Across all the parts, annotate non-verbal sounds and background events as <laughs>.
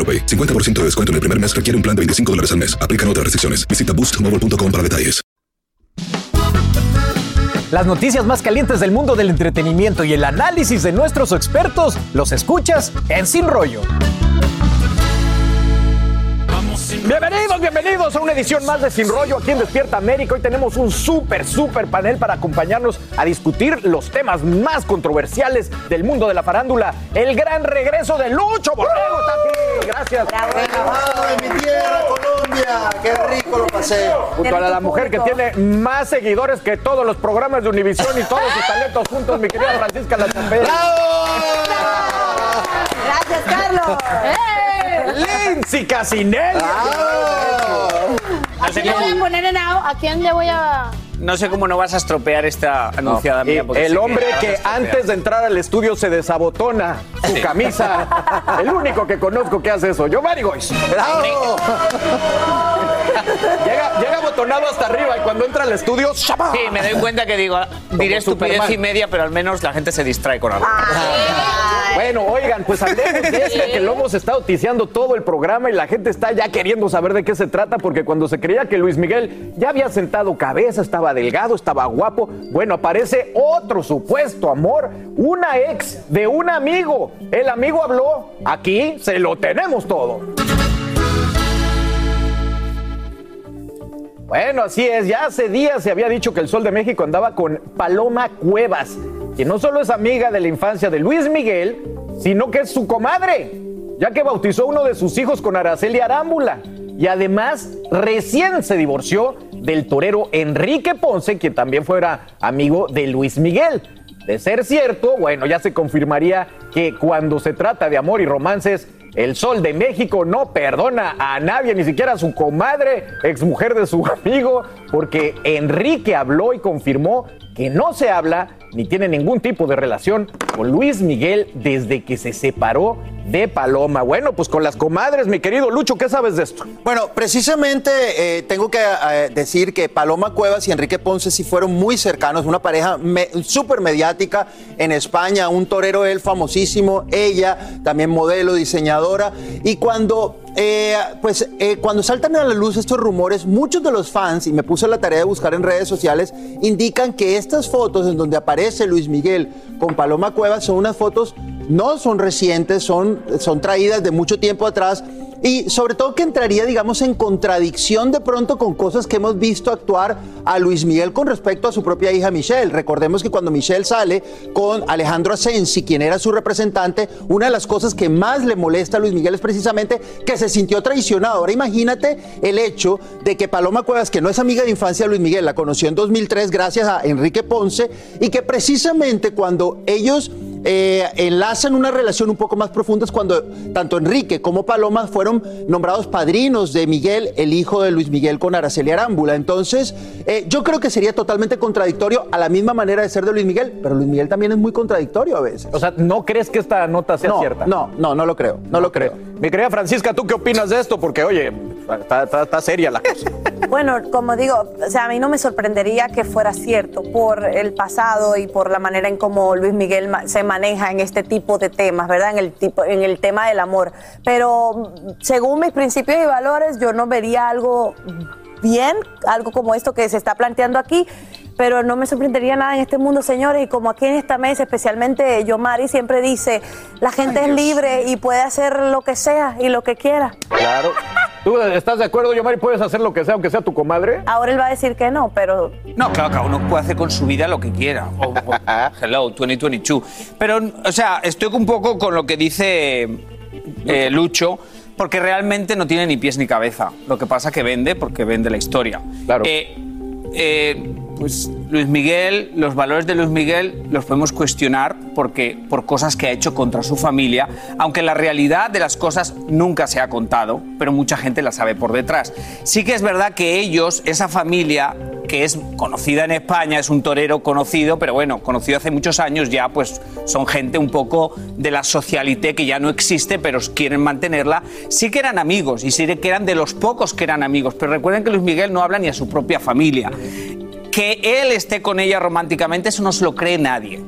AroPay. 50% de descuento en el primer mes requiere un plan de 25 dólares al mes. Aplican otras restricciones. Visita boostmobile.com para detalles. Las noticias más calientes del mundo del entretenimiento y el análisis de nuestros expertos los escuchas en Sin Rollo. Bienvenidos, a una edición más de Sin Rollo aquí en Despierta América. Hoy tenemos un súper, súper panel para acompañarnos a discutir los temas más controversiales del mundo de la farándula. El gran regreso de Lucho Borrego está aquí. Gracias. de mi tierra, Colombia. Qué rico lo pasé. Junto a la mujer que tiene más seguidores que todos los programas de Univisión y todos sus talentos juntos, mi querida Francisca La Gracias, Carlos. Lindsay Casinelli. ¿A quién le voy a poner en AO? ¿A quién le voy a...? No sé cómo no vas a estropear esta anunciada mía. porque El hombre la vas a que estropear. antes de entrar al estudio se desabotona su camisa. El único que conozco que hace eso. Yo, Gois. llega, llega abotonado hasta arriba y cuando entra al estudio, ¡shama! Sí, me doy cuenta que digo, diré estupidez Superman. y media, pero al menos la gente se distrae con algo. Bueno, oigan, pues hablemos de esto que lo hemos estado ticiando todo el programa y la gente está ya queriendo saber de qué se trata porque cuando se creía que Luis Miguel ya había sentado cabeza, estaba delgado, estaba guapo, bueno, aparece otro supuesto amor, una ex de un amigo. El amigo habló, aquí se lo tenemos todo. Bueno, así es. Ya hace días se había dicho que el Sol de México andaba con Paloma Cuevas, que no solo es amiga de la infancia de Luis Miguel, sino que es su comadre, ya que bautizó uno de sus hijos con Araceli Arámbula. Y además, recién se divorció del torero Enrique Ponce, quien también fuera amigo de Luis Miguel. De ser cierto, bueno, ya se confirmaría que cuando se trata de amor y romances, el Sol de México no perdona a nadie, ni siquiera a su comadre, exmujer de su <laughs> amigo, porque Enrique habló y confirmó que no se habla ni tiene ningún tipo de relación con Luis Miguel desde que se separó de Paloma. Bueno, pues con las comadres, mi querido Lucho, ¿qué sabes de esto? Bueno, precisamente eh, tengo que eh, decir que Paloma Cuevas y Enrique Ponce sí fueron muy cercanos, una pareja súper mediática en España, un torero él famosísimo, ella también modelo, diseñadora, y cuando... eh, pues eh, cuando saltan a la luz estos rumores, muchos de los fans, y me puse la tarea de buscar en redes sociales, indican que estas fotos en donde aparece Luis Miguel con Paloma Cuevas son unas fotos, no son recientes, son, son traídas de mucho tiempo atrás, y sobre todo que entraría, digamos, en contradicción de pronto con cosas que hemos visto actuar a Luis Miguel con respecto a su propia hija Michelle. Recordemos que cuando Michelle sale con Alejandro Asensi, quien era su representante, una de las cosas que más le molesta a Luis Miguel es precisamente que se sintió traicionado. Ahora imagínate el hecho de que Paloma Cuevas, que no es amiga de infancia de Luis Miguel, la conoció en 2003 gracias a Enrique Ponce, y que precisamente cuando ellos eh, enlazan una relación un poco más profunda es cuando tanto Enrique como Paloma fueron nombrados padrinos de Miguel, el hijo de Luis Miguel con Araceli Arámbula. Entonces, eh, yo creo que sería totalmente contradictorio a la misma manera de ser de Luis Miguel, pero Luis Miguel también es muy contradictorio a veces. O sea, ¿no crees que esta nota sea no, cierta? No, no, no lo creo, no lo creo. Mi querida Francisca, ¿tú qué opinas de esto? Porque, oye, está, está- seria la cosa. <laughs> Bueno, como digo, o sea, a mí no me sorprendería que fuera cierto por el pasado y por la manera en cómo Luis Miguel se maneja en este tipo de temas, ¿verdad? En el tipo, en el tema del amor. Pero según mis principios y valores, yo no vería algo bien, algo como esto que se está planteando aquí, pero no me sorprendería nada en este mundo, señores, y como aquí en esta mesa, especialmente Yomari siempre dice, la gente es libre y puede hacer lo que sea y lo que quiera. Claro. ¿Tú estás de acuerdo, Yomari? ¿Puedes hacer lo que sea, aunque sea tu comadre? Ahora él va a decir que no, pero No, claro, cada uno puede hacer con su vida lo que quiera. O- o- <laughs> hello, 2022. Pero, o sea, estoy un poco con lo que dice eh, Lucho, porque realmente no tiene ni pies ni cabeza. Lo que pasa es que vende, porque vende la historia. Claro. Eh, eh, pues Luis Miguel, los valores de Luis Miguel los podemos cuestionar porque, por cosas que ha hecho contra su familia, aunque la realidad de las cosas nunca se ha contado, pero mucha gente la sabe por detrás. Sí que es verdad que ellos, esa familia que es conocida en España, es un torero conocido, pero bueno, conocido hace muchos años ya, pues son gente un poco de la socialité que ya no existe, pero quieren mantenerla. Sí que eran amigos y sí que eran de los pocos que eran amigos, pero recuerden que Luis Miguel no habla ni a su propia familia. Que él esté con ella románticamente, eso no se lo cree nadie.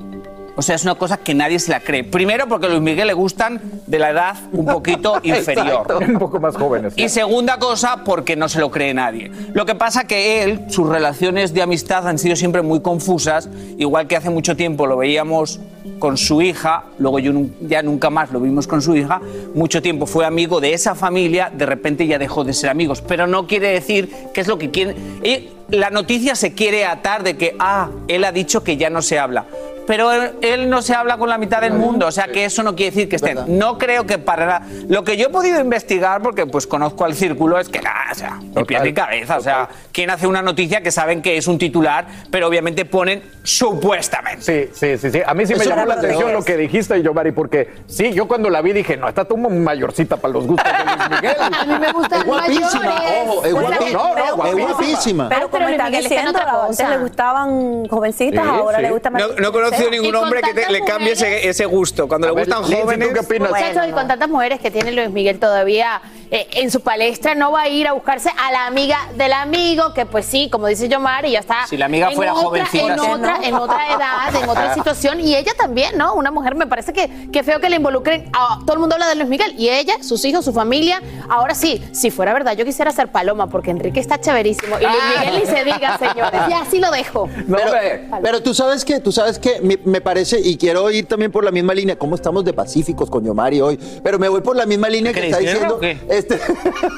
O sea, es una cosa que nadie se la cree. Primero porque a Luis Miguel le gustan de la edad un poquito <laughs> inferior. Exacto, Un poco más jóvenes. Y segunda cosa, porque no se lo cree nadie. Lo que pasa que él, sus relaciones de amistad han sido siempre muy confusas, igual que hace mucho tiempo lo veíamos con su hija, luego yo ya nunca más lo vimos con su hija, mucho tiempo fue amigo de esa familia, de repente ya dejó de ser amigos, pero no quiere decir que es lo que quiere... la noticia se quiere atar de que, ah, él ha dicho que ya no se habla. Pero él, él no se habla con la mitad del mundo, o sea que eso no quiere decir que estén. No creo que para nada. Lo que yo he podido investigar, porque pues conozco al círculo, es que nada, o sea, ni pies ni cabeza. O sea, ¿quién hace una noticia que saben que es un titular, pero obviamente ponen supuestamente? Sí, sí, sí, sí. A mí sí me llamó la atención lo que dijiste, Yomari, porque sí, yo cuando la vi dije, no, está como mayorcita para los gustos de Luis <laughs> Miguel. A mí me gustan Es guapísima, ojo, es Pues, guapísima. No, no, Es guapísima. Pero pero está Luis Miguel está en diciendo, antes le gustaban jovencitas, Sí, ahora sí. le gusta más. No, no he conocido ningún hombre que te- le cambie ese, mujeres- ese gusto. Cuando A le ver, gustan Lindsay, ¿tú jóvenes. qué opinas? Muchachos, Bueno, y con tantas mujeres que tiene Luis Miguel todavía eh, en su palestra, no va a ir a buscarse a la amiga del amigo, que pues sí, como dice Yomar, ya está. Si la amiga en fuera otra, jovencita, En sí. otra, en otra edad, en otra situación. Y ella también, ¿no? Una mujer, me parece que, que feo que le involucren. a- todo el mundo habla de Luis Miguel. Y ella, sus hijos, su familia. Ahora sí, si fuera verdad, yo quisiera ser Paloma, porque Enrique está chéverísimo. Y Luis Miguel ni se diga, señores. Y así lo dejo. No, pero, tú sabes que, tú sabes que me, me parece, y quiero ir también por la misma línea, cómo estamos de pacíficos con Yomari hoy, pero me voy por la misma línea que ¿Qué está diciendo. Este,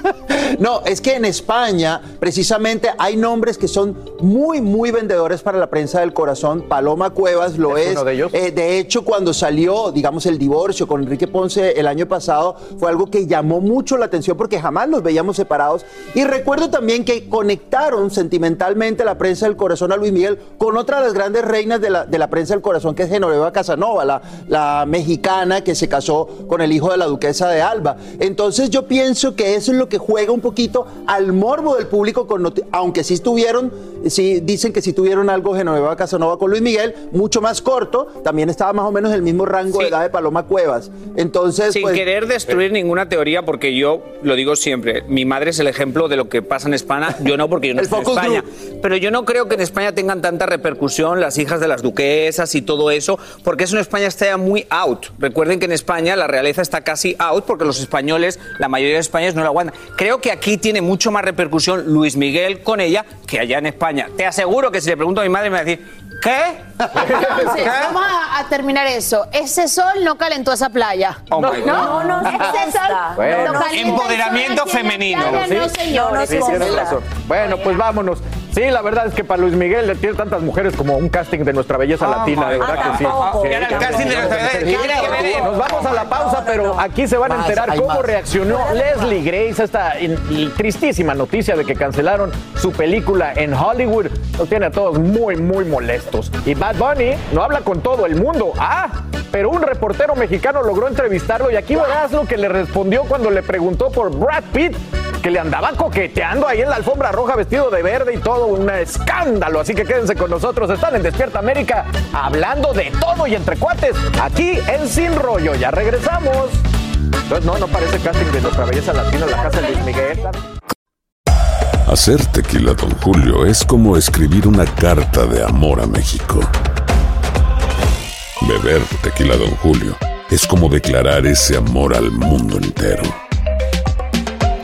<laughs> no, es que en España, precisamente, hay nombres que son muy, muy vendedores para la prensa del corazón. Paloma Cuevas lo ¿Es es. uno de ellos? Eh, de hecho, cuando salió, digamos, el divorcio con Enrique Ponce el año pasado, fue algo que llamó mucho la atención porque jamás los veíamos separados. Y recuerdo también que conectaron sentimentalmente la prensa del corazón a Luis Miguel con otra de las grandes reinas de la, de la prensa del corazón, que es Genoveva Casanova, la, la mexicana que se casó con el hijo de la duquesa de Alba. Entonces yo pienso que eso es lo que juega un poquito al morbo del público, con aunque sí estuvieron, sí dicen que sí tuvieron algo Genoveva Casanova con Luis Miguel, mucho más corto, también estaba más o menos en el mismo rango de Sí. edad de Paloma Cuevas. Entonces, Sin pues, querer destruir ninguna teoría, porque yo lo digo siempre, mi madre es el ejemplo de lo que pasa en España, yo no porque yo no <laughs> estoy en España, group. pero yo no creo que en España tengan tanta repercusión las hijas de las duquesas y todo eso, porque eso en España está ya muy out. Recuerden que en España la realeza está casi out porque los españoles, la mayoría de españoles no la aguantan. Creo que aquí tiene mucho más repercusión Luis Miguel con ella que allá en España. Te aseguro que si le pregunto a mi madre me va a decir, ¿qué? Entonces, vamos a, a terminar eso. Ese sol no calentó esa playa. Oh. No, no, no Ese sol Bueno. no Empoderamiento femenino. playa, No, Sí. sol. razón. Bueno, pues vámonos. Sí, la verdad es que para Luis Miguel le tiene tantas mujeres como un casting de nuestra belleza latina, de verdad que sí. Nos vamos a la pausa, pero aquí se van a enterar cómo reaccionó Leslie Grace a esta tristísima noticia de que cancelaron su película en Hollywood. Nos tiene a todos muy, muy molestos. Y Bad Bunny no habla con todo el mundo. Ah, pero un reportero mexicano logró entrevistarlo y aquí verás lo que le respondió cuando le preguntó por Brad Pitt que le andaba coqueteando ahí en la alfombra roja vestido de verde y todo, un escándalo. Así que quédense con nosotros, están en Despierta América hablando de todo y entre cuates, aquí en Sin Rollo. Ya regresamos. Entonces, no, no parece casting de nuestra belleza latina la casa de Luis Miguel. Hacer tequila, Don Julio, es como escribir una carta de amor a México. Beber tequila, Don Julio, es como declarar ese amor al mundo entero.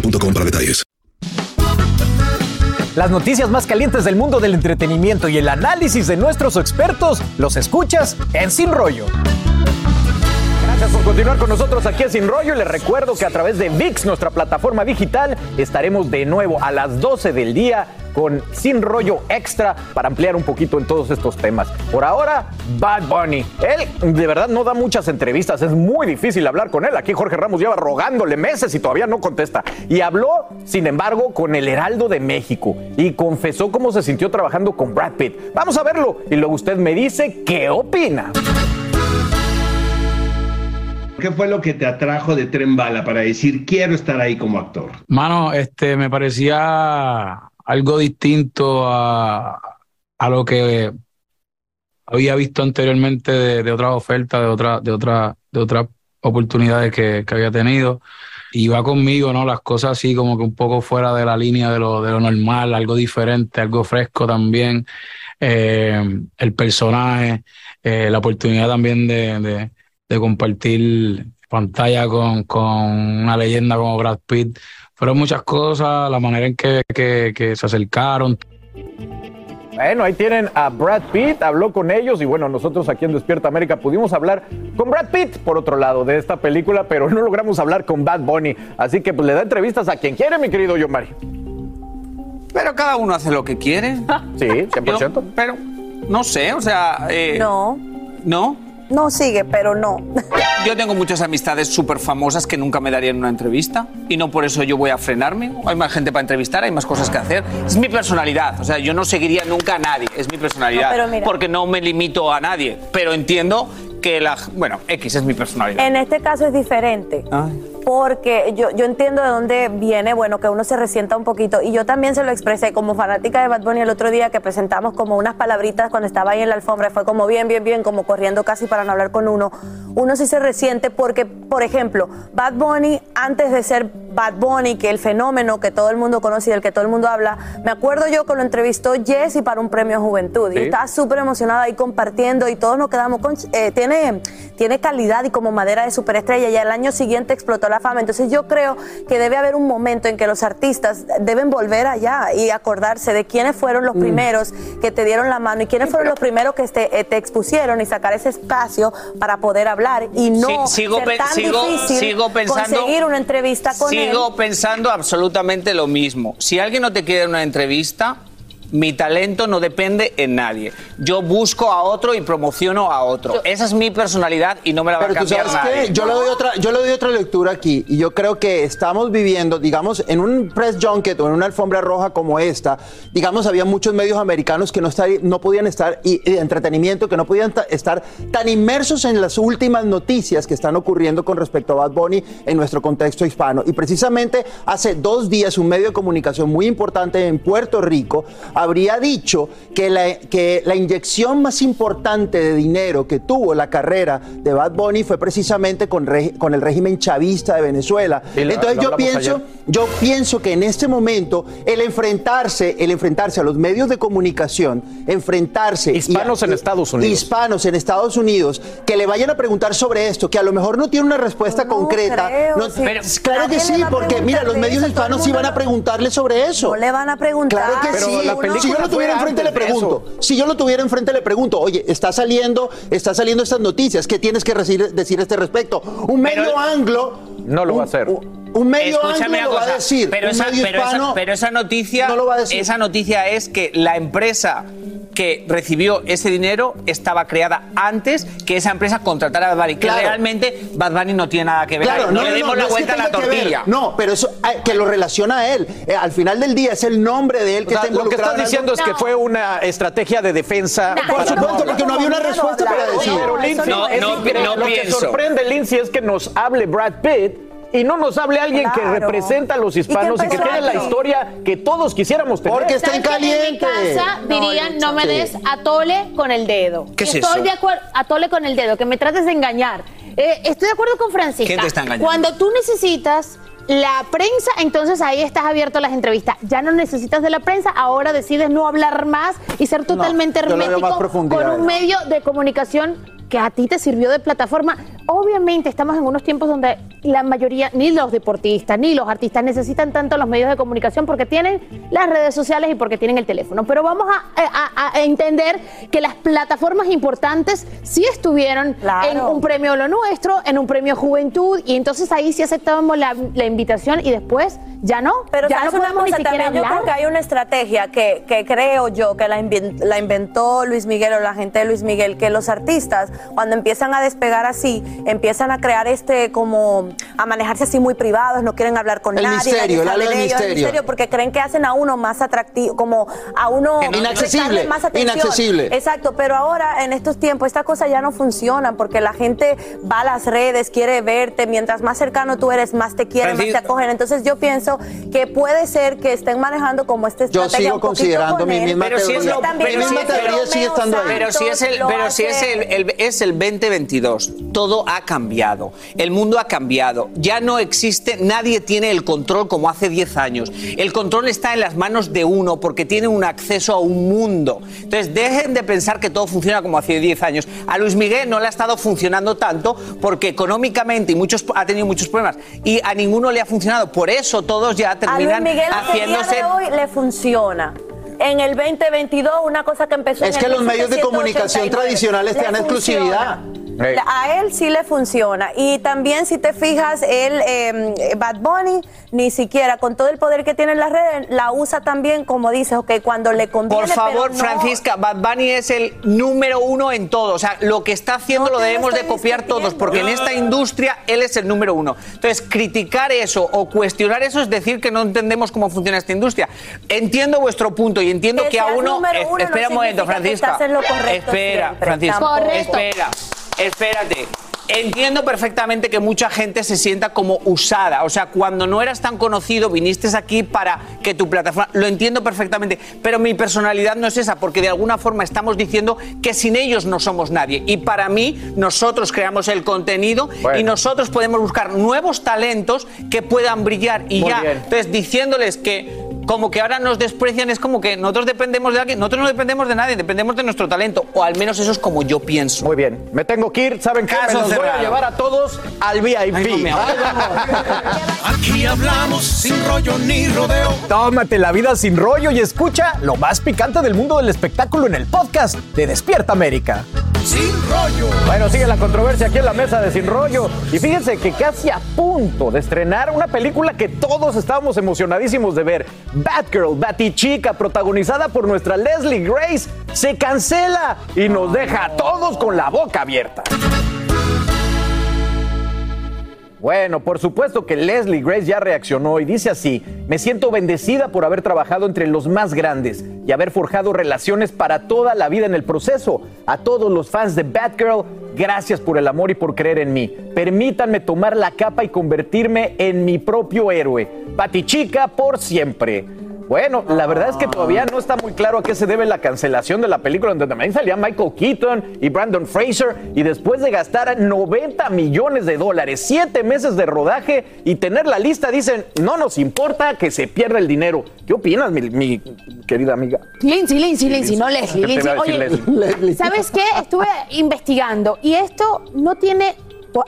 para detalles. Las noticias más calientes del mundo del entretenimiento y el análisis de nuestros expertos los escuchas en Sin Rollo. Gracias por continuar con nosotros aquí en Sin Rollo. Les recuerdo que a través de VIX, nuestra plataforma digital, estaremos de nuevo a las 12 del día con Sin Rollo Extra para ampliar un poquito en todos estos temas. Por ahora, Bad Bunny. Él de verdad no da muchas entrevistas, es muy difícil hablar con él. Aquí Jorge Ramos lleva rogándole meses y todavía no contesta. Y habló, sin embargo, con el Heraldo de México y confesó cómo se sintió trabajando con Brad Pitt. Vamos a verlo y luego usted me dice qué opina. ¿Qué fue lo que te atrajo de Tren Bala para decir quiero estar ahí como actor? Mano, este, me parecía algo distinto a, a lo que había visto anteriormente de, de otras ofertas, de otra, de otra, de otras oportunidades que, que había tenido. Y va conmigo, ¿no? Las cosas así como que un poco fuera de la línea de lo, de lo normal, algo diferente, algo fresco también. Eh, el personaje, eh, la oportunidad también de, de, de compartir pantalla con, con una leyenda como Brad Pitt. Fueron muchas cosas, la manera en que, que, que se acercaron. Bueno, ahí tienen a Brad Pitt, habló con ellos y bueno, nosotros aquí en Despierta América pudimos hablar con Brad Pitt, por otro lado, de esta película, pero no logramos hablar con Bad Bunny. Así que pues le da entrevistas a quien quiere, mi querido Yomari. Pero cada uno hace lo que quiere. Sí, 100%. Yo- pero no sé, o sea. eh, No. ¿No? No sigue, pero no. Yo tengo muchas amistades súper famosas que nunca me darían una entrevista y no por eso yo voy a frenarme. Hay más gente para entrevistar, hay más cosas que hacer. Es mi personalidad, o sea, yo no seguiría nunca a nadie, es mi personalidad. No, pero mira. porque no me limito a nadie, pero entiendo que la... Bueno, X es mi personalidad. En este caso es diferente. Porque yo, yo entiendo de dónde viene, bueno, que uno se resienta un poquito. Y yo también se lo expresé como fanática de Bad Bunny el otro día que presentamos como unas palabritas cuando estaba ahí en la alfombra. Fue como bien, bien, bien, como corriendo casi para no hablar con uno. Uno sí se resiente porque, por ejemplo, Bad Bunny, antes de ser Bad Bunny, que el fenómeno que todo el mundo conoce y del que todo el mundo habla, me acuerdo yo que lo entrevistó Jesse para un premio Juventud. Y Sí. estaba súper emocionada ahí compartiendo y todos nos quedamos con... eh, tiene, tiene calidad y como madera de superestrella y al año siguiente explotó la fama. Entonces yo creo que debe haber un momento en que los artistas deben volver allá y acordarse de quiénes fueron los Mm. primeros que te dieron la mano y quiénes fueron los primeros que te, eh, te expusieron y sacar ese espacio para poder hablar y no Sí, sigo ser tan sigo- difícil sigo pensando- conseguir una entrevista con él. Sigo pensando absolutamente lo mismo. Si alguien no te quiere una entrevista, mi talento no depende en nadie. Yo busco a otro y promociono a otro. Esa es mi personalidad y no me la va a Pero tú cambiar sabes nadie. qué? yo le doy otra, yo le doy otra lectura aquí y yo creo que estamos viviendo, digamos, en un press junket o en una alfombra roja como esta, digamos, había muchos medios americanos que no, estar- no podían estar y, y de entretenimiento que no podían ta- estar tan inmersos en las últimas noticias que están ocurriendo con respecto a Bad Bunny en nuestro contexto hispano. Y precisamente hace dos días un medio de comunicación muy importante en Puerto Rico habría dicho que la, que la inyección más importante de dinero que tuvo la carrera de Bad Bunny fue precisamente con, con el régimen chavista de Venezuela. Sí, lo- Entonces lo yo pienso, ayer. yo pienso que en este momento el enfrentarse, el enfrentarse a los medios de comunicación, enfrentarse Hispanos a- en Estados Unidos. hispanos en Estados Unidos, que le vayan a preguntar sobre esto, que a lo mejor no tiene una respuesta concreta. creo, no- sí. pero, claro que sí, porque mira, los medios eso, hispanos sí van a preguntarle sobre eso. No le van a preguntar. Claro que Pero sí. la si yo lo tuviera enfrente le pregunto. Si yo lo tuviera enfrente le pregunto, oye, está saliendo, está saliendo estas noticias, ¿qué tienes que decir, decir a este respecto? Un medio anglo. No lo va a hacer. Un medio Escúchame anglo lo va a decir. Pero, un esa, medio pero, esa- hispano pero esa noticia, no lo va a decir. esa noticia es que la empresa que recibió ese dinero estaba creada antes que esa empresa contratara a Bad Bunny. Claro. Que realmente Bad Bunny no tiene nada que ver. Claro, ahí. no, no, le demos no, la no es que vuelta a la tortilla. No, pero eso eh, que lo relaciona a él. Eh, al final del día es el nombre de él que O sea, está lo que estás en diciendo algo. es que fue una estrategia de defensa. Por supuesto, porque no había una respuesta para decir. Pero Lindsay, No, es no, lo que sorprende, Lindsay, es que nos hable Brad Pitt y no nos hable alguien que representa a los hispanos y que, empezó tiene la historia que todos quisiéramos tener. Porque está en ¿Sabes que caliente. En mi casa dirían, no me des atole con el dedo. ¿Qué es Estoy eso? de acuerdo, atole con el dedo, que me trates de engañar. Eh, estoy de acuerdo con Francisca. ¿Quién te está engañando? Cuando tú necesitas la prensa, entonces ahí estás abierto a las entrevistas. Ya no necesitas de la prensa, ahora decides no hablar más y ser totalmente más hermético con un medio de comunicación que a ti te sirvió de plataforma. Obviamente estamos en unos tiempos donde la mayoría, ni los deportistas, ni los artistas necesitan tanto los medios de comunicación porque tienen las redes sociales y porque tienen el teléfono. Pero vamos a, a- a entender que las plataformas importantes sí estuvieron Claro. en un premio Lo Nuestro, en un premio Juventud, y entonces ahí sí aceptábamos la, la invitación y después ya no. Pero ya ¿sabes no podemos ni cosa? siquiera También yo hablar. creo que hay una estrategia que, que creo yo que la, la inventó Luis Miguel o la gente de Luis Miguel, que los artistas cuando empiezan a despegar así, empiezan a crear este como a manejarse así muy privados, no quieren hablar con El nadie, misterio, nadie el ellos, el misterio. porque creen que hacen a uno más atractivo, como a uno Inaccesible, más atención. inaccesible. Exacto, pero ahora en estos tiempos estas cosas ya no funcionan porque la gente va a las redes, quiere verte, mientras más cercano tú eres, más te quieren, más te acogen. Entonces yo pienso que puede ser que estén manejando como esta Yo estrategia sigo un poquito considerando con mi misma Pero si es teoría. lo- pero si mi es- hace teoría sigue estando ahí. Pero si es el, pero si es el, el- es el 2022, todo ha cambiado. El mundo ha cambiado. Ya no existe, nadie tiene el control como hace 10 años. El control está en las manos de uno porque tiene un acceso a un mundo. Entonces, dejen de pensar que todo funciona como hace 10 años. A Luis Miguel no le ha estado funcionando tanto porque económicamente y muchos, ha tenido muchos problemas y a ninguno le ha funcionado. Por eso todos ya A Luis terminan Miguel haciéndose hoy le funciona. En el 2022, una cosa que empezó Es en que el los medios de 1789, comunicación tradicionales te dan exclusividad. Hey. A él sí le funciona. Y también, si te fijas, él, eh, Bad Bunny, ni siquiera con todo el poder que tiene en las redes, la usa también, como dices, ok, cuando le conviene. Por favor, pero no- Francisca, Bad Bunny es el número uno en todo. O sea, lo que está haciendo No lo debemos de copiar todos, porque en esta industria él es el número uno. Entonces, criticar eso o cuestionar eso es decir que no entendemos cómo funciona esta industria. Entiendo vuestro punto y entiendo Que que a uno... uno no espera un momento, Francisca. estás en lo correcto espera, siempre. Correcto. Espera, espérate. Entiendo perfectamente que mucha gente se sienta como usada. O sea, cuando no eras tan conocido, viniste aquí para que tu plataforma. Lo entiendo perfectamente. Pero mi personalidad no es esa, porque de alguna forma estamos diciendo que sin ellos no somos nadie. Y para mí, nosotros creamos el contenido Bueno. y nosotros podemos buscar nuevos talentos que puedan brillar. Y Muy ya. bien. Entonces, diciéndoles que. Como que ahora nos desprecian, es como que nosotros dependemos de alguien, nosotros no dependemos de nadie, dependemos de nuestro talento, o al menos eso es como yo pienso. Muy bien, me tengo que ir. ¿Saben qué? Caso Me los voy a llevar a todos al VIP. Ay, no. <laughs> Aquí hablamos sin rollo ni rodeo. Tómate la vida sin rollo y escucha lo más picante del mundo del espectáculo en el podcast de Despierta América. Sin rollo. Bueno, sigue la controversia aquí en la mesa de Sin Rollo. Y fíjense que casi a punto de estrenar una película que todos estábamos emocionadísimos de ver. Batgirl, Batichica, protagonizada por nuestra Leslie Grace, se cancela y nos deja a todos con la boca abierta. Bueno, por supuesto que Leslie Grace ya reaccionó y dice así, me siento bendecida por haber trabajado entre los más grandes y haber forjado relaciones para toda la vida en el proceso. A todos los fans de Batgirl, gracias por el amor y por creer en mí. Permítanme tomar la capa y convertirme en mi propio héroe. Batichica por siempre. Bueno, la verdad es que todavía no está muy claro a qué se debe la cancelación de la película, donde también salía Michael Keaton y Brandon Fraser, y después de gastar 90 millones de dólares, 7 meses de rodaje y tener la lista, dicen, no nos importa que se pierda el dinero. ¿Qué opinas, mi, mi querida amiga? Lindsay, Lindsay, Lindsay, no Leslie. Lindsay. Oye, <laughs> Leslie. ¿sabes qué? Estuve investigando y esto no tiene,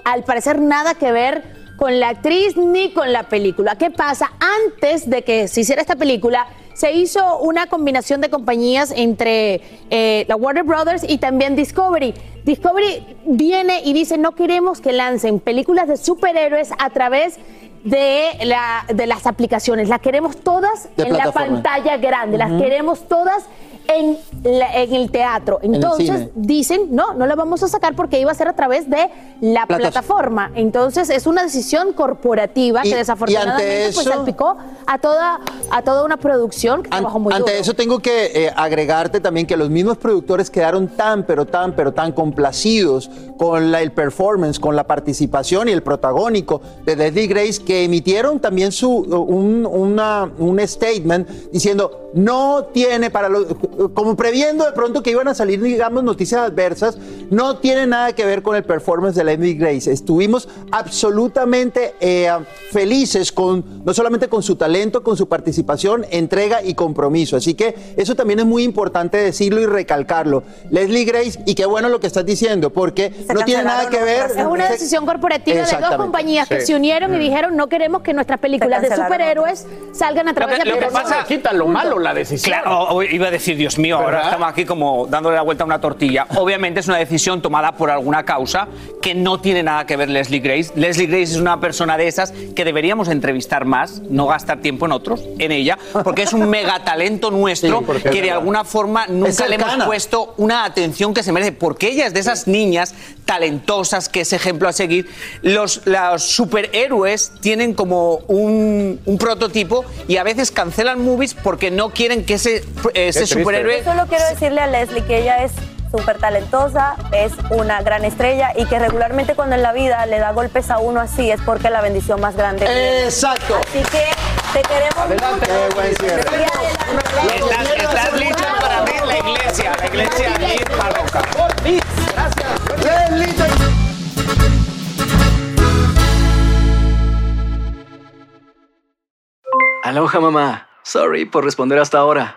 al parecer, nada que ver con la actriz ni con la película. ¿Qué pasa? Antes de que se hiciera esta película, se hizo una combinación de compañías entre eh, la Warner Brothers y también Discovery. Discovery viene y dice, no queremos que lancen películas de superhéroes a través de, la- de las aplicaciones. Las queremos todas De en la pantalla grande, las queremos todas en, la- en el teatro. Entonces dicen, no, no la vamos a sacar porque iba a ser a través de la plataforma. Entonces es una decisión corporativa Y- que desafortunadamente pues salpicó a toda, a toda una producción que trabajó muy Ante duro. eso tengo que eh, agregarte también que los mismos productores quedaron tan, pero tan, pero tan complacidos con la- el performance, con la participación y el protagónico de Leslie Grace que emitieron también su, un, una- un statement diciendo no tiene para los, como previendo de pronto que iban a salir, digamos, noticias adversas, no tiene nada que ver con el performance de Leslie Grace. Estuvimos absolutamente eh, felices con, no solamente con su talento, con su participación, entrega y compromiso. Así que eso también es muy importante decirlo y recalcarlo. Leslie Grace, y qué bueno lo que estás diciendo, porque no tiene nada que ver. Es una decisión corporativa de dos compañías que se unieron y dijeron no queremos que nuestras películas de superhéroes salgan a través de lo que plataformas". pasa- Quita lo malo la decisión. Claro, iba a decir, Dios mío, ahora ¿Verdad? estamos aquí como dándole la vuelta a una tortilla. Obviamente es una decisión tomada por alguna causa que no tiene nada que ver Leslie Grace. Leslie Grace es una persona de esas que deberíamos entrevistar más, no gastar tiempo en otros, en ella, porque es un <laughs> megatalento nuestro Sí, que de verdad. alguna forma nunca le hemos puesto una atención que se merece, porque ella es de esas niñas talentosas que es ejemplo a seguir. Los, los superhéroes tienen como un, un prototipo y a veces cancelan movies porque no quieren que ese, ese triste. Superhéroe Yo solo quiero decirle a Leslie que ella es súper talentosa, es una gran estrella y que regularmente cuando en la vida le da golpes a uno así es porque es la bendición más grande. que. Exacto. Así que te queremos Adelante, mucho. Qué buen cierre. Sigue adelante. Estás, estás lista para abrir la iglesia, la iglesia bien barroca. Leslie, te- Aloha mamá. Sorry por responder hasta ahora.